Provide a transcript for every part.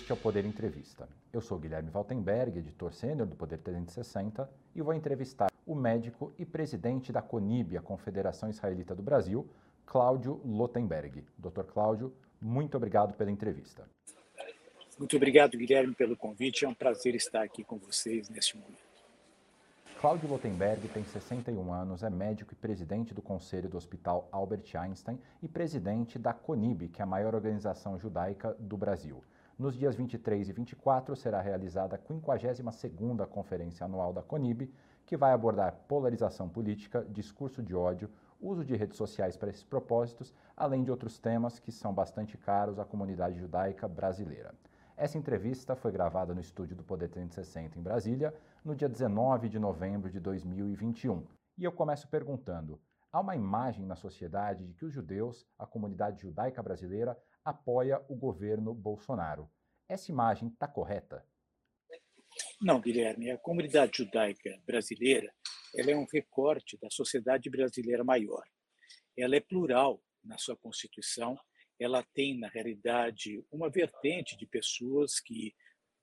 Este é o Poder Entrevista. Eu sou Guilherme Valtenberg, editor sênior do Poder 360, e vou entrevistar o médico e presidente da CONIB, a Confederação Israelita do Brasil, Cláudio Lotenberg. Doutor Cláudio, muito obrigado pela entrevista. Muito obrigado, Guilherme, pelo convite. É um prazer estar aqui com vocês neste momento. Cláudio Lotenberg tem 61 anos, é médico e presidente do Conselho do Hospital Albert Einstein e presidente da CONIB, que é a maior organização judaica do Brasil. Nos dias 23 e 24 será realizada a 52ª Conferência Anual da CONIB, que vai abordar polarização política, discurso de ódio, uso de redes sociais para esses propósitos, além de outros temas que são bastante caros à comunidade judaica brasileira. Essa entrevista foi gravada no estúdio do Poder 360 em Brasília, no dia 19 de novembro de 2021. E eu começo perguntando: há uma imagem na sociedade de que os judeus, a comunidade judaica brasileira, apoia o governo Bolsonaro. Essa imagem está correta? Não, Guilherme. A comunidade judaica brasileira ela é um recorte da sociedade brasileira maior. Ela é plural na sua constituição ela tem, na realidade, uma vertente de pessoas que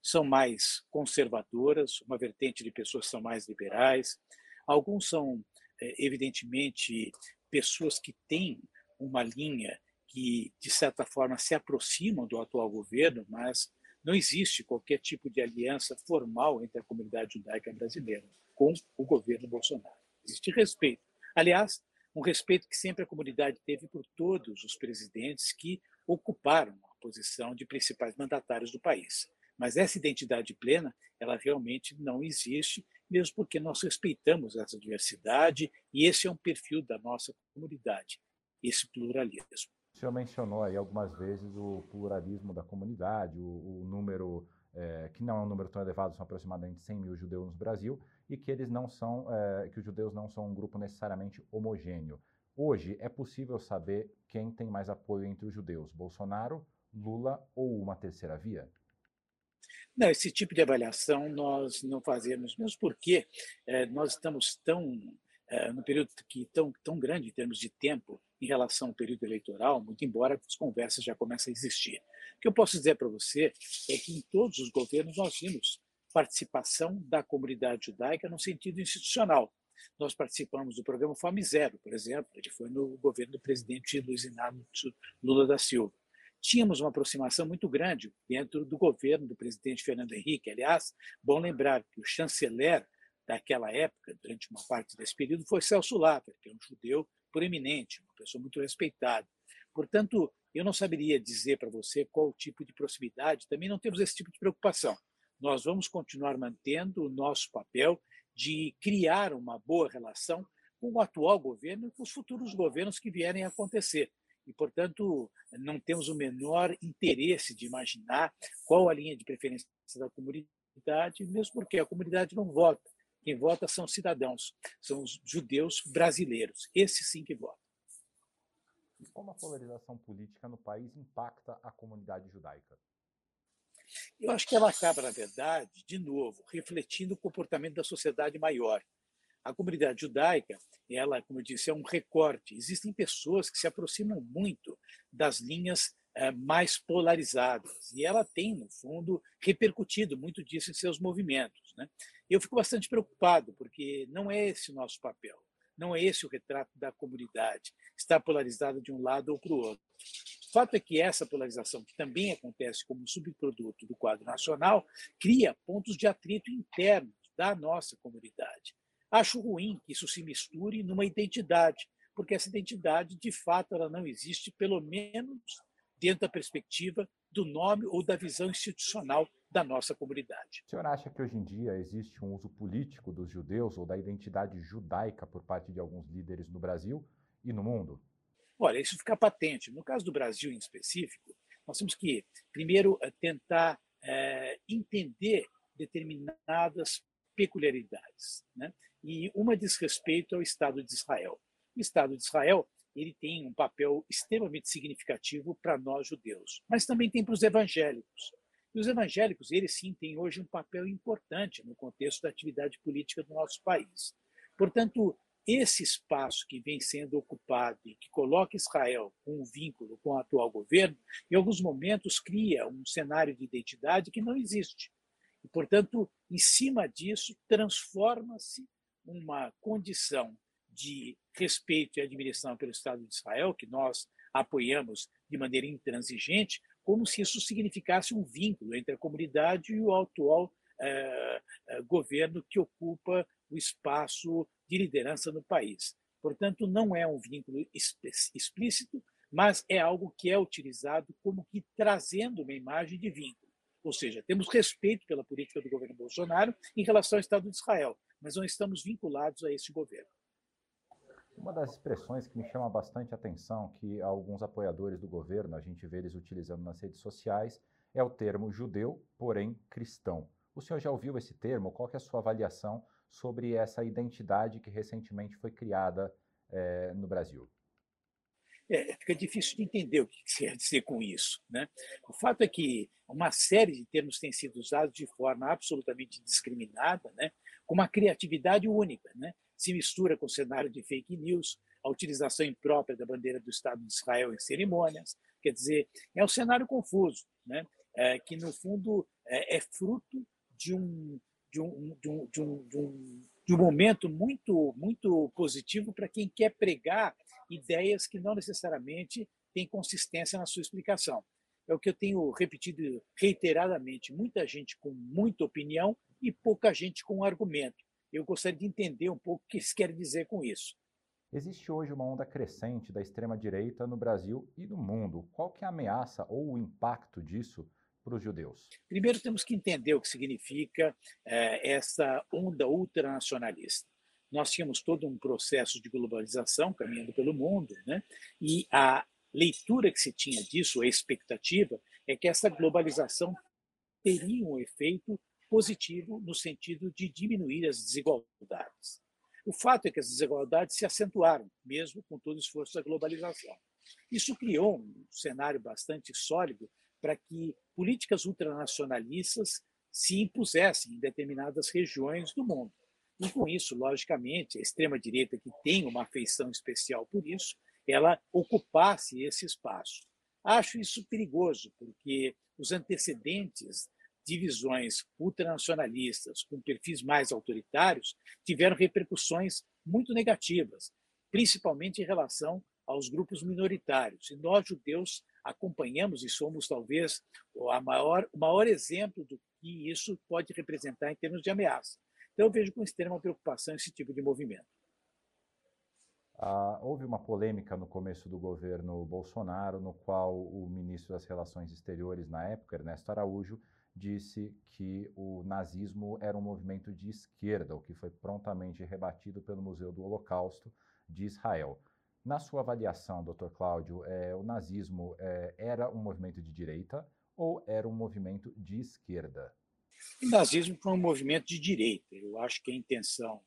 são mais conservadoras, uma vertente de pessoas que são mais liberais. Alguns são, é, evidentemente, pessoas que têm uma linha que, de certa forma, se aproximam do atual governo, mas não existe qualquer tipo de aliança formal entre a comunidade judaica brasileira com o governo Bolsonaro. Existe respeito. Aliás, um respeito que sempre a comunidade teve por todos os presidentes que ocuparam a posição de principais mandatários do país. Mas essa identidade plena, ela realmente não existe, mesmo porque nós respeitamos essa diversidade e esse é um perfil da nossa comunidade, esse pluralismo. O senhor mencionou aí algumas vezes o pluralismo da comunidade, o, o número é, que não é um número tão elevado, são aproximadamente 100 mil judeus no Brasil, e que eles não são, é, que os judeus não são um grupo necessariamente homogêneo. Hoje é possível saber quem tem mais apoio entre os judeus, Bolsonaro, Lula ou uma terceira via? Não, esse tipo de avaliação nós não fazemos, mesmo porque é, nós estamos tão é, no período que tão tão grande em termos de tempo em relação ao período eleitoral, muito embora as conversas já comecem a existir. O que eu posso dizer para você é que em todos os governos nós vimos participação da comunidade judaica no sentido institucional. Nós participamos do programa Fome Zero, por exemplo, ele foi no governo do presidente Luiz Inácio Lula da Silva. Tínhamos uma aproximação muito grande dentro do governo do presidente Fernando Henrique. Aliás, bom lembrar que o chanceler daquela época, durante uma parte desse período, foi Celso Laffer, que é um judeu proeminente, uma pessoa muito respeitada. Portanto, eu não saberia dizer para você qual tipo de proximidade, também não temos esse tipo de preocupação. Nós vamos continuar mantendo o nosso papel de criar uma boa relação com o atual governo e com os futuros governos que vierem a acontecer. E, portanto, não temos o menor interesse de imaginar qual a linha de preferência da comunidade, mesmo porque a comunidade não vota. Quem vota são cidadãos, são os judeus brasileiros. Esses sim que votam. Como a polarização política no país impacta a comunidade judaica? Eu acho que ela acaba, na verdade, de novo, refletindo o comportamento da sociedade maior. A comunidade judaica, ela, como eu disse, é um recorte. Existem pessoas que se aproximam muito das linhas mais polarizadas. E ela tem, no fundo, repercutido muito disso em seus movimentos. Né? Eu fico bastante preocupado, porque não é esse o nosso papel, não é esse o retrato da comunidade, estar polarizada de um lado ou para o outro. O fato é que essa polarização, que também acontece como subproduto do quadro nacional, cria pontos de atrito internos da nossa comunidade. Acho ruim que isso se misture numa identidade, porque essa identidade, de fato, ela não existe, pelo menos dentro da perspectiva do nome ou da visão institucional da nossa comunidade. O senhor acha que hoje em dia existe um uso político dos judeus ou da identidade judaica por parte de alguns líderes no Brasil e no mundo? Olha, isso fica patente. No caso do Brasil em específico, nós temos que, primeiro, eh, tentar é, entender determinadas peculiaridades. Né? E uma diz respeito ao Estado de Israel. O Estado de Israel ele tem um papel extremamente significativo para nós judeus, mas também tem para os evangélicos. E os evangélicos, eles sim têm hoje um papel importante no contexto da atividade política do nosso país. Portanto, esse espaço que vem sendo ocupado e que coloca Israel com um vínculo com o atual governo, em alguns momentos cria um cenário de identidade que não existe. E, portanto, em cima disso, transforma-se uma condição de respeito e admiração pelo Estado de Israel, que nós apoiamos de maneira intransigente, como se isso significasse um vínculo entre a comunidade e o atual eh, eh, governo que ocupa o espaço de liderança no país. Portanto, não é um vínculo explícito, mas é algo que é utilizado como que trazendo uma imagem de vínculo. Ou seja, temos respeito pela política do governo Bolsonaro em relação ao Estado de Israel, mas não estamos vinculados a esse governo. Uma das expressões que me chama bastante atenção, que alguns apoiadores do governo, a gente vê eles utilizando nas redes sociais, é o termo judeu, porém cristão. O senhor já ouviu esse termo? Qual é a sua avaliação sobre essa identidade que recentemente foi criada é, no Brasil? É, fica difícil de entender o que quer dizer com isso. Né? O fato é que uma série de termos tem sido usados de forma absolutamente discriminada, né? com uma criatividade única. Né? Se mistura com o cenário de fake news, a utilização imprópria da bandeira do Estado de Israel em cerimônias. Quer dizer, é um cenário confuso, né? É, que, no fundo, é, é fruto de um, de um, de um, de um, de um, de um momento muito, muito positivo para quem quer pregar ideias que não necessariamente têm consistência na sua explicação. É o que eu tenho repetido reiteradamente: muita gente com muita opinião e pouca gente com argumento. Eu gostaria de entender um pouco o que eles querem dizer com isso. Existe hoje uma onda crescente da extrema-direita no Brasil e no mundo. Qual que é a ameaça ou o impacto disso para os judeus? Primeiro, temos que entender o que significa é, essa onda ultranacionalista. Nós tínhamos todo um processo de globalização caminhando pelo mundo, né? e a leitura que se tinha disso, a expectativa, é que essa globalização teria um efeito positivo no sentido de diminuir as desigualdades. O fato é que as desigualdades se acentuaram, mesmo com todo o esforço da globalização. Isso criou um cenário bastante sólido para que políticas ultranacionalistas se impusessem em determinadas regiões do mundo. E com isso, logicamente, a extrema-direita, que tem uma afeição especial por isso, ela ocupasse esse espaço. Acho isso perigoso, porque os antecedentes de visões ultranacionalistas com perfis mais autoritários tiveram repercussões muito negativas, principalmente em relação aos grupos minoritários. E nós, judeus, acompanhamos e somos talvez maior, o maior exemplo do que isso pode representar em termos de ameaça. Então, eu vejo com extrema preocupação esse tipo de movimento. Ah, houve uma polêmica no começo do governo Bolsonaro, no qual o ministro das Relações Exteriores, na época, Ernesto Araújo, disse que o nazismo era um movimento de esquerda, o que foi prontamente rebatido pelo Museu do Holocausto de Israel. Na sua avaliação, doutor Cláudio, é, o nazismo é, era um movimento de direita ou era um movimento de esquerda? O nazismo foi um movimento de direita. Eu acho que a intenção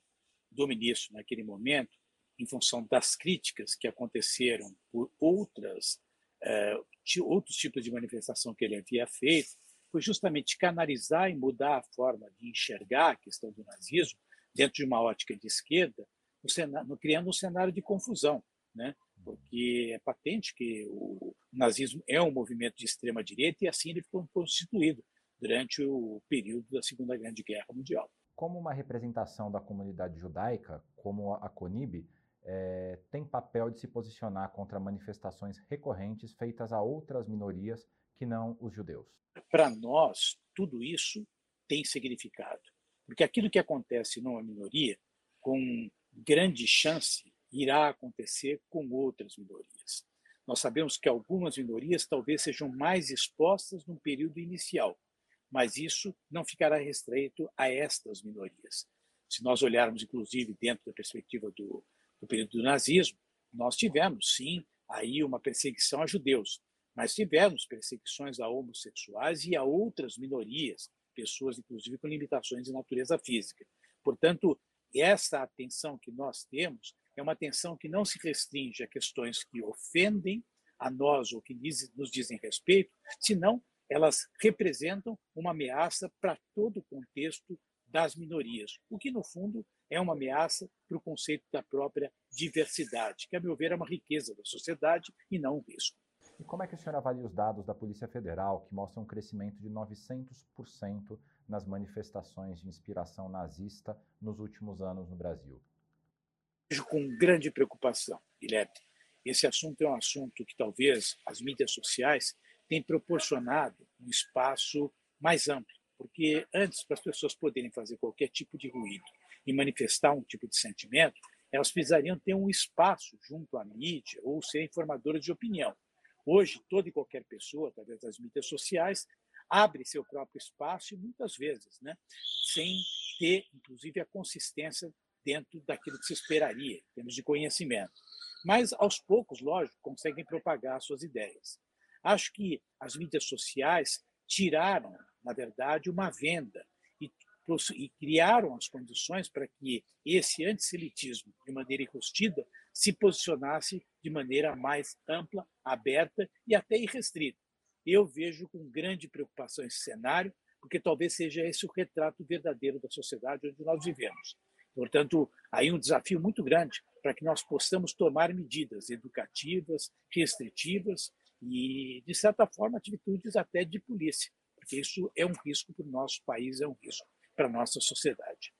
do ministro naquele momento, em função das críticas que aconteceram por outras é, outros tipos de manifestação que ele havia feito, foi justamente canalizar e mudar a forma de enxergar a questão do nazismo dentro de uma ótica de esquerda, no, criando um cenário de confusão né? porque é patente que o nazismo é um movimento de extrema direita e assim ele ficou constituído durante o período da Segunda Grande Guerra Mundial. Como uma representação da comunidade judaica, como a CONIB, é, tem papel de se posicionar contra manifestações recorrentes feitas a outras minorias que não os judeus? Para nós, tudo isso tem significado, porque aquilo que acontece numa minoria, com grande chance irá acontecer com outras minorias. Nós sabemos que algumas minorias talvez sejam mais expostas no período inicial, mas isso não ficará restrito a estas minorias. Se nós olharmos, inclusive, dentro da perspectiva do, do período do nazismo, nós tivemos, sim, aí uma perseguição a judeus, mas tivemos perseguições a homossexuais e a outras minorias, pessoas, inclusive, com limitações de natureza física. Portanto, essa atenção que nós temos é uma atenção que não se restringe a questões que ofendem a nós ou que nos dizem respeito, senão elas representam uma ameaça para todo o contexto das minorias, o que, no fundo, é uma ameaça para o conceito da própria diversidade, que, a meu ver, é uma riqueza da sociedade e não um risco. E como é que o senhor avalia os dados da Polícia Federal que mostram um crescimento de 900% nas manifestações de inspiração nazista nos últimos anos no Brasil? Vejo com grande preocupação, Guilherme. Esse assunto é um assunto que talvez as mídias sociais tenham proporcionado um espaço mais amplo, porque antes, para as pessoas poderem fazer qualquer tipo de ruído e manifestar um tipo de sentimento, elas precisariam ter um espaço junto à mídia ou ser informadoras de opinião. Hoje, toda e qualquer pessoa, através das mídias sociais, abre seu próprio espaço e muitas vezes, né, sem ter, inclusive, a consistência dentro daquilo que se esperaria, em termos de conhecimento. Mas, aos poucos, lógico, conseguem propagar suas ideias. Acho que as mídias sociais tiraram, na verdade, uma venda e, e criaram as condições para que esse antissemitismo, de maneira enrustida, se posicionasse de maneira mais ampla, aberta e até irrestrita. Eu vejo com grande preocupação esse cenário, porque talvez seja esse o retrato verdadeiro da sociedade onde nós vivemos. Portanto, aí um desafio muito grande para que nós possamos tomar medidas educativas, restritivas e, de certa forma, atitudes até de polícia, porque isso é um risco para o nosso país, é um risco para a nossa sociedade.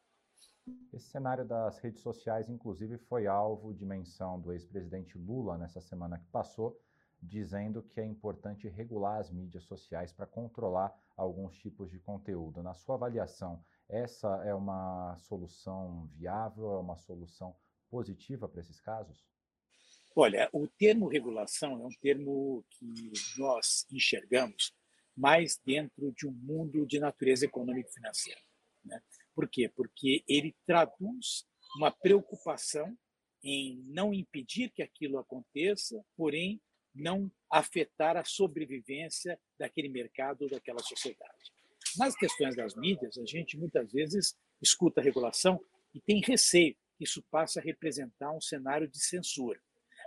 Esse cenário das redes sociais, inclusive, foi alvo de menção do ex-presidente Lula nessa semana que passou, dizendo que é importante regular as mídias sociais para controlar alguns tipos de conteúdo. Na sua avaliação, essa é uma solução viável, é uma solução positiva para esses casos? Olha, o termo regulação é um termo que nós enxergamos mais dentro de um mundo de natureza econômica e financeira. Né? Por quê? Porque ele traduz uma preocupação em não impedir que aquilo aconteça, porém não afetar a sobrevivência daquele mercado ou daquela sociedade. Nas questões das mídias, a gente muitas vezes escuta a regulação e tem receio que isso passe a representar um cenário de censura.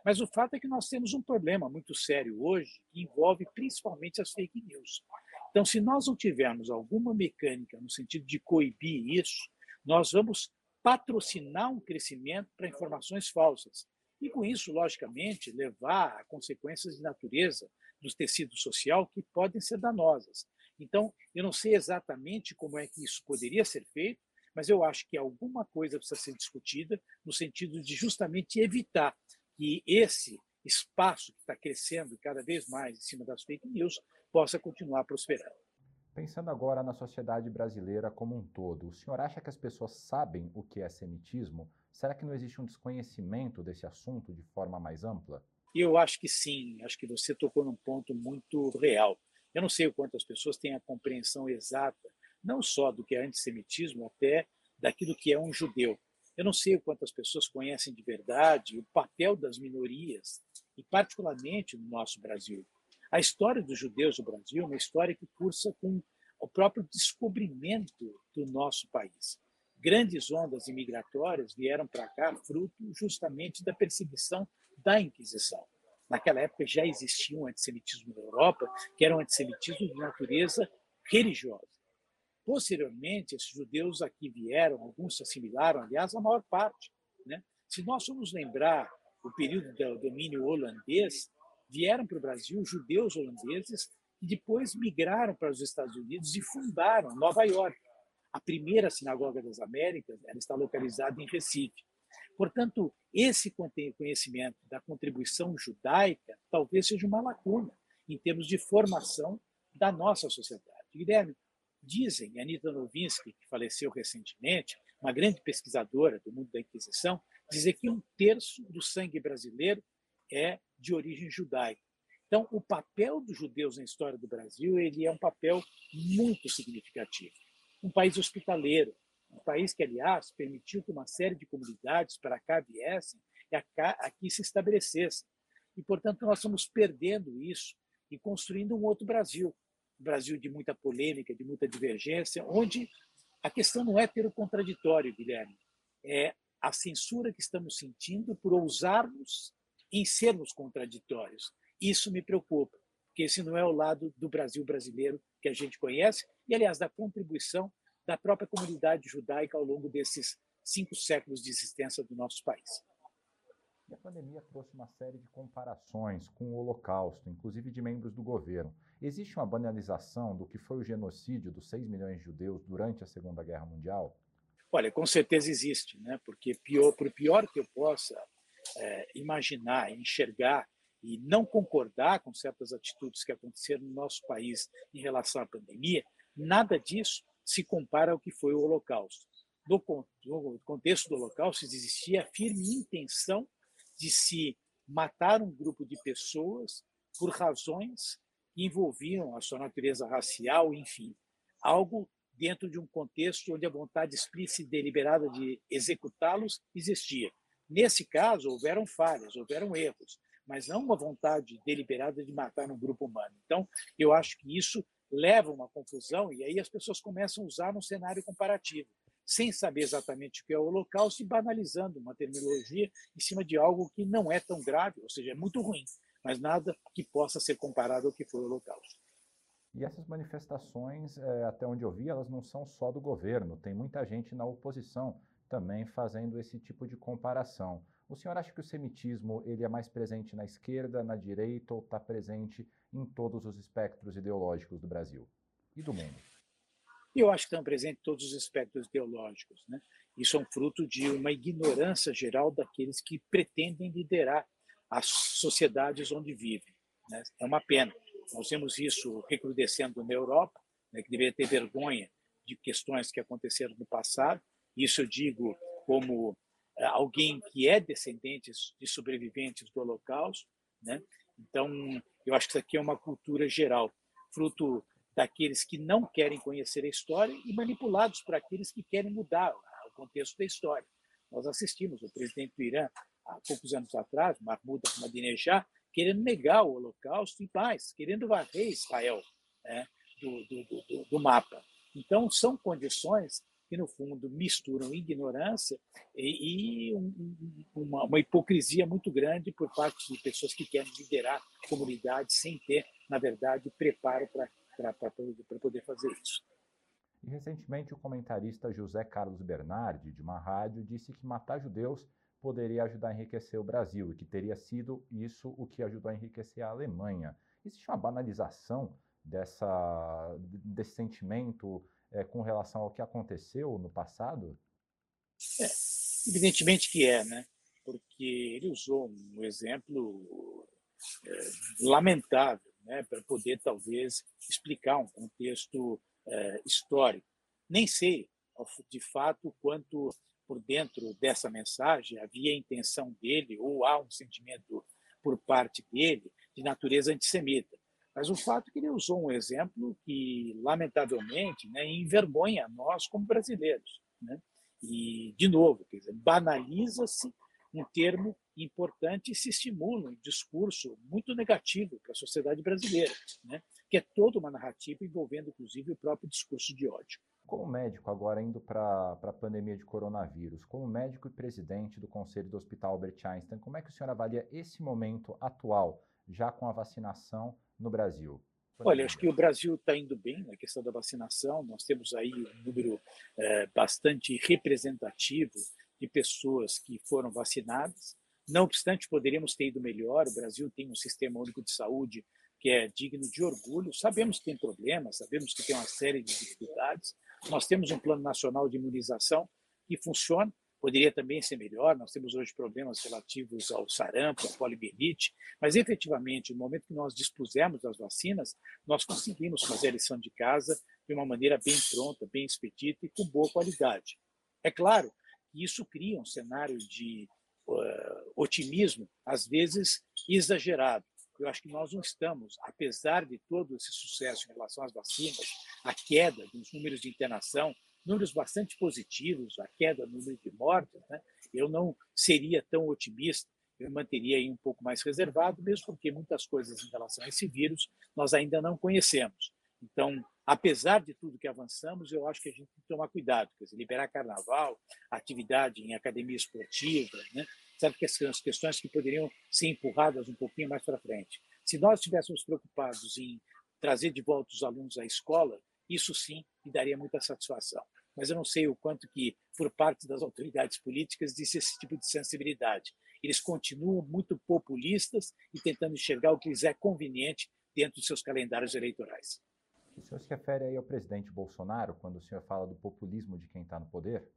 Mas o fato é que nós temos um problema muito sério hoje que envolve principalmente as fake news. Então, se nós não tivermos alguma mecânica no sentido de coibir isso, nós vamos patrocinar um crescimento para informações falsas. E com isso, logicamente, levar a consequências de natureza do tecido social que podem ser danosas. Então, eu não sei exatamente como é que isso poderia ser feito, mas eu acho que alguma coisa precisa ser discutida no sentido de justamente evitar que esse espaço que está crescendo cada vez mais em cima das fake news possa continuar prosperando. Pensando agora na sociedade brasileira como um todo, o senhor acha que as pessoas sabem o que é semitismo? Será que não existe um desconhecimento desse assunto de forma mais ampla? Eu acho que sim, acho que você tocou num ponto muito real. Eu não sei o quanto as pessoas têm a compreensão exata, não só do que é antissemitismo, até daquilo que é um judeu. Eu não sei o quanto as pessoas conhecem de verdade o papel das minorias, e particularmente no nosso Brasil. A história dos judeus no Brasil é uma história que cursa com o próprio descobrimento do nosso país. Grandes ondas imigratórias vieram para cá fruto justamente da perseguição da Inquisição. Naquela época já existia um antissemitismo na Europa, que era um antissemitismo de natureza religiosa. Posteriormente, esses judeus aqui vieram, alguns se assimilaram, aliás, a maior parte. Né? Se nós formos lembrar o período do domínio holandês, vieram para o Brasil judeus holandeses que depois migraram para os Estados Unidos e fundaram Nova York. A primeira sinagoga das Américas ela está localizada em Recife. Portanto, esse conhecimento da contribuição judaica talvez seja uma lacuna em termos de formação da nossa sociedade. Guilherme, dizem, Anita Novinsky, que faleceu recentemente, uma grande pesquisadora do mundo da Inquisição, dizer que um terço do sangue brasileiro é de origem judaica. Então, o papel dos judeus na história do Brasil ele é um papel muito significativo. Um país hospitaleiro, um país que, aliás, permitiu que uma série de comunidades para cá viessem e aqui se estabelecessem. E, portanto, nós estamos perdendo isso e construindo um outro Brasil. Um Brasil de muita polêmica, de muita divergência, onde a questão não é ter o contraditório, Guilherme, é a censura que estamos sentindo por ousarmos em sermos contraditórios. Isso me preocupa, porque esse não é o lado do Brasil brasileiro que a gente conhece, e, aliás, da contribuição da própria comunidade judaica ao longo desses cinco séculos de existência do nosso país. pandemia trouxe uma série de comparações com o Holocausto, inclusive de membros do governo. Existe uma banalização do que foi o genocídio dos 6 milhões de judeus durante a Segunda Guerra Mundial? Olha, com certeza existe, né? porque pior, por pior que eu possa é, imaginar, enxergar e não concordar com certas atitudes que aconteceram no nosso país em relação à pandemia, nada disso se compara ao que foi o Holocausto. No, contexto do Holocausto, existia a firme intenção de se matar um grupo de pessoas por razões que envolviam a sua natureza racial, enfim, algo dentro de um contexto onde a vontade explícita e deliberada de executá-los existia. Nesse caso, houveram falhas, houveram erros, mas não uma vontade deliberada de matar um grupo humano. Então, eu acho que isso leva a uma confusão e aí as pessoas começam a usar um cenário comparativo, sem saber exatamente o que é o Holocausto e banalizando uma terminologia em cima de algo que não é tão grave, ou seja, é muito ruim, mas nada que possa ser comparado ao que foi o Holocausto. E essas manifestações, é, até onde eu vi, elas não são só do governo, tem muita gente na oposição também fazendo esse tipo de comparação. O senhor acha que o semitismo ele é mais presente na esquerda, na direita ou está presente em todos os espectros ideológicos do Brasil e do mundo? Eu acho que estão presentes em todos os espectros ideológicos. Né? Isso é um fruto de uma ignorância geral daqueles que pretendem liderar as sociedades onde vivem. Né? É uma pena. Nós vemos isso recrudescendo na Europa, né, que deveria ter vergonha de questões que aconteceram no passado. Isso eu digo como eh, alguém que é descendente de sobreviventes do Holocausto, né? Então, eu acho que isso aqui é uma cultura geral, fruto daqueles que não querem conhecer a história e manipulados por aqueles que querem mudar o contexto da história. Nós assistimos o presidente do Irã há poucos anos atrás, Mahmoud Ahmadinejad, querendo negar o Holocausto e mais, querendo varrer Israel né, do, do, do, do mapa. Então, são condições que, no fundo, misturam ignorância e, e um, uma, uma, hipocrisia muito grande por parte de pessoas que querem liderar comunidades sem ter, na verdade, preparo para poder fazer isso. E recentemente o comentarista José Carlos Bernardi, de uma rádio, disse que matar judeus poderia ajudar a enriquecer o Brasil e que teria sido isso o que ajudou a enriquecer a Alemanha. Existe uma banalização dessa, desse sentimento é, com relação ao que aconteceu no passado? É, evidentemente que é, né? Porque ele usou um exemplo é, lamentável, né, para poder talvez explicar um contexto é, histórico. Nem sei, de fato, quanto por dentro dessa mensagem havia intenção dele ou há um sentimento por parte dele de natureza antissemita. Mas o fato é que ele usou um exemplo que, lamentavelmente, né, envergonha nós como brasileiros. Né? E, de novo, banaliza-se um termo importante e se estimula um discurso muito negativo para a sociedade brasileira, né? que é toda uma narrativa envolvendo, inclusive, o próprio discurso de ódio. Como médico, agora indo para a pandemia de coronavírus, como médico e presidente do Conselho do Hospital Albert Einstein, como é que o senhor avalia esse momento atual, já com a vacinação no Brasil? Olha, acho que o Brasil está indo bem na questão da vacinação. Nós temos aí um número é, bastante representativo de pessoas que foram vacinadas. Não obstante, poderíamos ter ido melhor. O Brasil tem um sistema único de saúde que é digno de orgulho. Sabemos que tem problemas, sabemos que tem uma série de dificuldades. Nós temos um plano nacional de imunização que funciona, poderia também ser melhor. Nós temos hoje problemas relativos ao sarampo, à poliomielite, mas efetivamente, no momento que nós dispusemos das vacinas, nós conseguimos fazer a lição de casa de uma maneira bem pronta, bem expedita e com boa qualidade. É claro que isso cria um cenário de uh, otimismo, às vezes exagerado. Eu acho que nós não estamos, apesar de todo esse sucesso em relação às vacinas, a queda dos números de internação números bastante positivos, a queda no número de mortes, né? eu não seria tão otimista, eu manteria aí um pouco mais reservado, mesmo porque muitas coisas em relação a esse vírus nós ainda não conhecemos. Então, apesar de tudo que avançamos, eu acho que a gente tem que tomar cuidado, quer dizer, liberar carnaval, atividade em academia esportiva, né? sabe que são as questões que poderiam ser empurradas um pouquinho mais para frente. Se nós estivéssemos preocupados em trazer de volta os alunos à escola, isso sim me daria muita satisfação. Mas eu não sei o quanto que, por parte das autoridades políticas, existe esse tipo de sensibilidade. eles continuam muito populistas e tentando enxergar o que lhes é conveniente dentro dos seus calendários eleitorais. O senhor se refere aí ao presidente Bolsonaro quando o senhor fala do populismo de quem está no poder?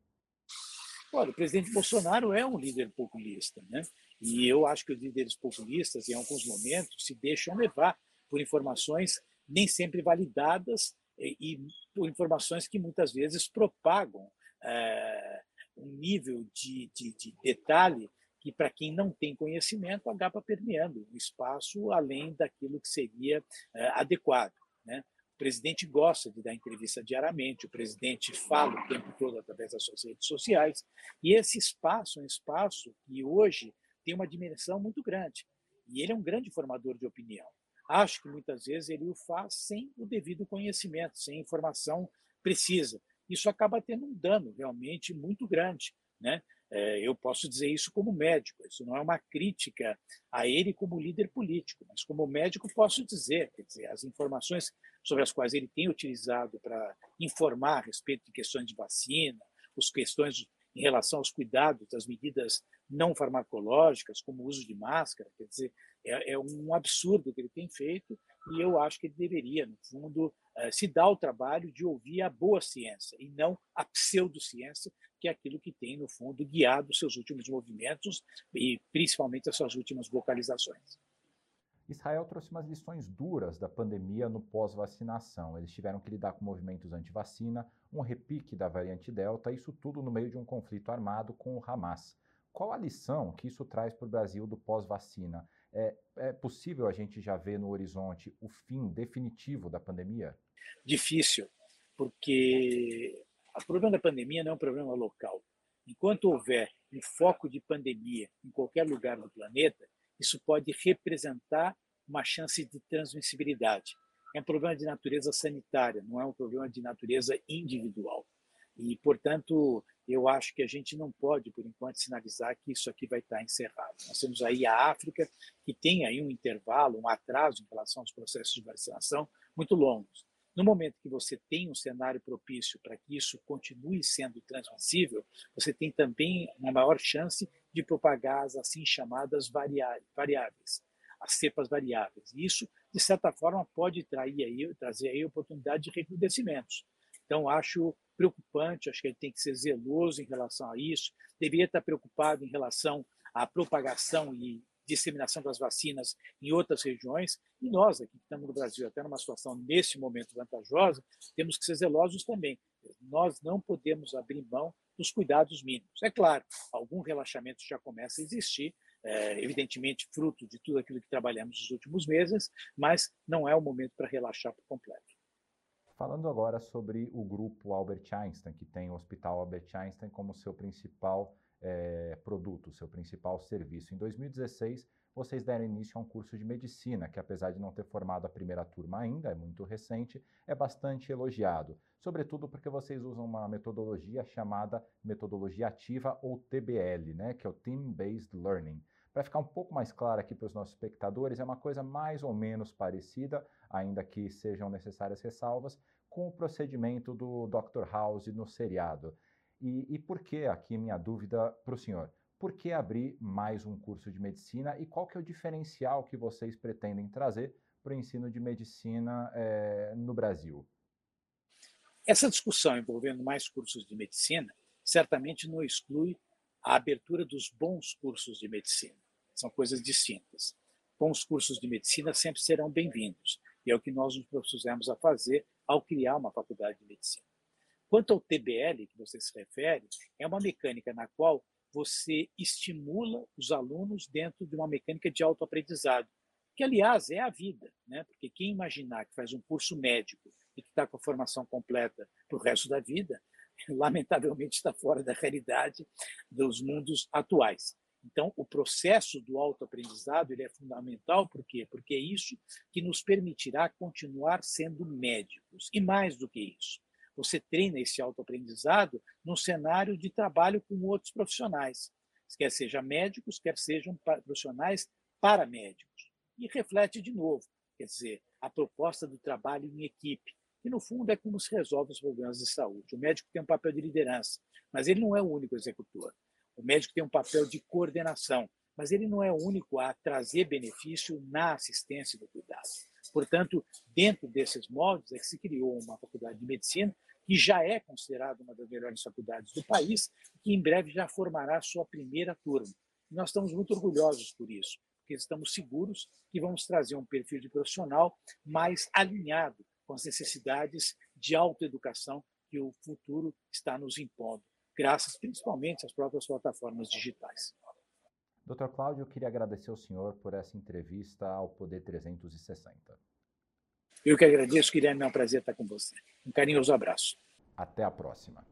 Olha, o presidente Bolsonaro é um líder populista, né? E eu acho que os líderes populistas, em alguns momentos, se deixam levar por informações nem sempre validadas e, por informações que muitas vezes propagam é, um nível de, de, de detalhe que, para quem não tem conhecimento, acaba permeando o espaço além daquilo que seria é, adequado. Né? O presidente gosta de dar entrevista diariamente, o presidente fala o tempo todo através das suas redes sociais, e esse espaço é um espaço que hoje tem uma dimensão muito grande. E ele é um grande formador de opinião. Acho que muitas vezes ele o faz sem o devido conhecimento, sem informação precisa. Isso acaba tendo um dano realmente muito grande. Né? É, eu posso dizer isso como médico, isso não é uma crítica a ele como líder político, mas como médico posso dizer, quer dizer, as informações sobre as quais ele tem utilizado para informar a respeito de questões de vacina, as questões em relação aos cuidados das medidas não farmacológicas, como o uso de máscara, quer dizer, é, é, um absurdo que ele tem feito e eu acho que ele deveria, no fundo, eh, se dar o trabalho de ouvir a boa ciência e não a pseudociência, que é aquilo que tem, no fundo, guiado seus últimos movimentos e principalmente as suas últimas vocalizações. Israel trouxe umas lições duras da pandemia no pós-vacinação. Eles tiveram que lidar com movimentos anti-vacina, um repique da variante Delta, isso tudo no meio de um conflito armado com o Hamas. Qual a lição que isso traz para o Brasil do pós-vacina? É, é possível a gente já ver no horizonte o fim definitivo da pandemia? Difícil, porque o problema da pandemia não é um problema local. Enquanto houver um foco de pandemia em qualquer lugar do planeta, isso pode representar uma chance de transmissibilidade. É um problema de natureza sanitária, não é um problema de natureza individual. E, portanto, eu acho que a gente não pode, por enquanto, sinalizar que isso aqui vai estar encerrado. Nós temos aí a África, que tem aí um intervalo, um atraso em relação aos processos de vacinação muito longos. No momento que você tem um cenário propício para que isso continue sendo transmissível, você tem também uma maior chance de propagar as assim chamadas variáveis, as cepas variáveis. Isso, de certa forma, pode trair aí, trazer aí oportunidade de recrudescimentos. Então, acho preocupante, acho que ele tem que ser zeloso em relação a isso, deveria estar preocupado em relação à propagação e disseminação das vacinas em outras regiões, e nós aqui que estamos no Brasil, até numa situação nesse momento vantajosa, temos que ser zelosos também. Nós não podemos abrir mão dos cuidados mínimos. É claro, algum relaxamento já começa a existir, é, evidentemente fruto de tudo aquilo que trabalhamos nos últimos meses, mas não é o momento para relaxar por completo. Falando agora sobre o grupo Albert Einstein, que tem o Hospital Albert Einstein como seu principal é, produto, seu principal serviço. Em 2016, vocês deram início a um curso de medicina, que apesar de não ter formado a primeira turma ainda, é muito recente, é bastante elogiado. Sobretudo porque vocês usam uma metodologia chamada metodologia ativa ou TBL, né, que é o Team Based Learning. Para ficar um pouco mais claro aqui para os nossos espectadores, é uma coisa mais ou menos parecida, ainda que sejam necessárias ressalvas, com o procedimento do Dr. House no seriado. E, e por que, aqui minha dúvida para o senhor, por que abrir mais um curso de medicina e qual que é o diferencial que vocês pretendem trazer para o ensino de medicina é, no Brasil? Essa discussão envolvendo mais cursos de medicina certamente não exclui a abertura dos bons cursos de medicina. São coisas distintas. Bons cursos de medicina sempre serão bem-vindos, e é o que nós nos propusemos a fazer ao criar uma faculdade de medicina. Quanto ao TBL, que você se refere, é uma mecânica na qual você estimula os alunos dentro de uma mecânica de autoaprendizado, que, aliás, é a vida, né? porque quem imaginar que faz um curso médico e que está com a formação completa para o resto da vida, lamentavelmente está fora da realidade dos mundos atuais. Então, o processo do autoaprendizado ele é fundamental, por quê? Porque é isso que nos permitirá continuar sendo médicos. E mais do que isso, você treina esse autoaprendizado num cenário de trabalho com outros profissionais, quer seja médicos, quer sejam profissionais paramédicos. E reflete de novo, quer dizer, a proposta do trabalho em equipe, que no fundo é como se resolve os problemas de saúde. O médico tem um papel de liderança, mas ele não é o único executor. O médico tem um papel de coordenação, mas ele não é o único a trazer benefício na assistência do cuidado. Portanto, dentro desses moldes é que se criou uma faculdade de medicina que já é considerada uma das melhores faculdades do país, que em breve já formará sua primeira turma. E nós estamos muito orgulhosos por isso, porque estamos seguros que vamos trazer um perfil de profissional mais alinhado com as necessidades de autoeducação que o futuro está nos impondo, graças principalmente às próprias plataformas digitais. Doutor Cláudio, eu queria agradecer ao senhor por essa entrevista ao Poder 360. Eu que agradeço, Guilherme, é um prazer estar com você. Um carinhoso abraço. Até a próxima.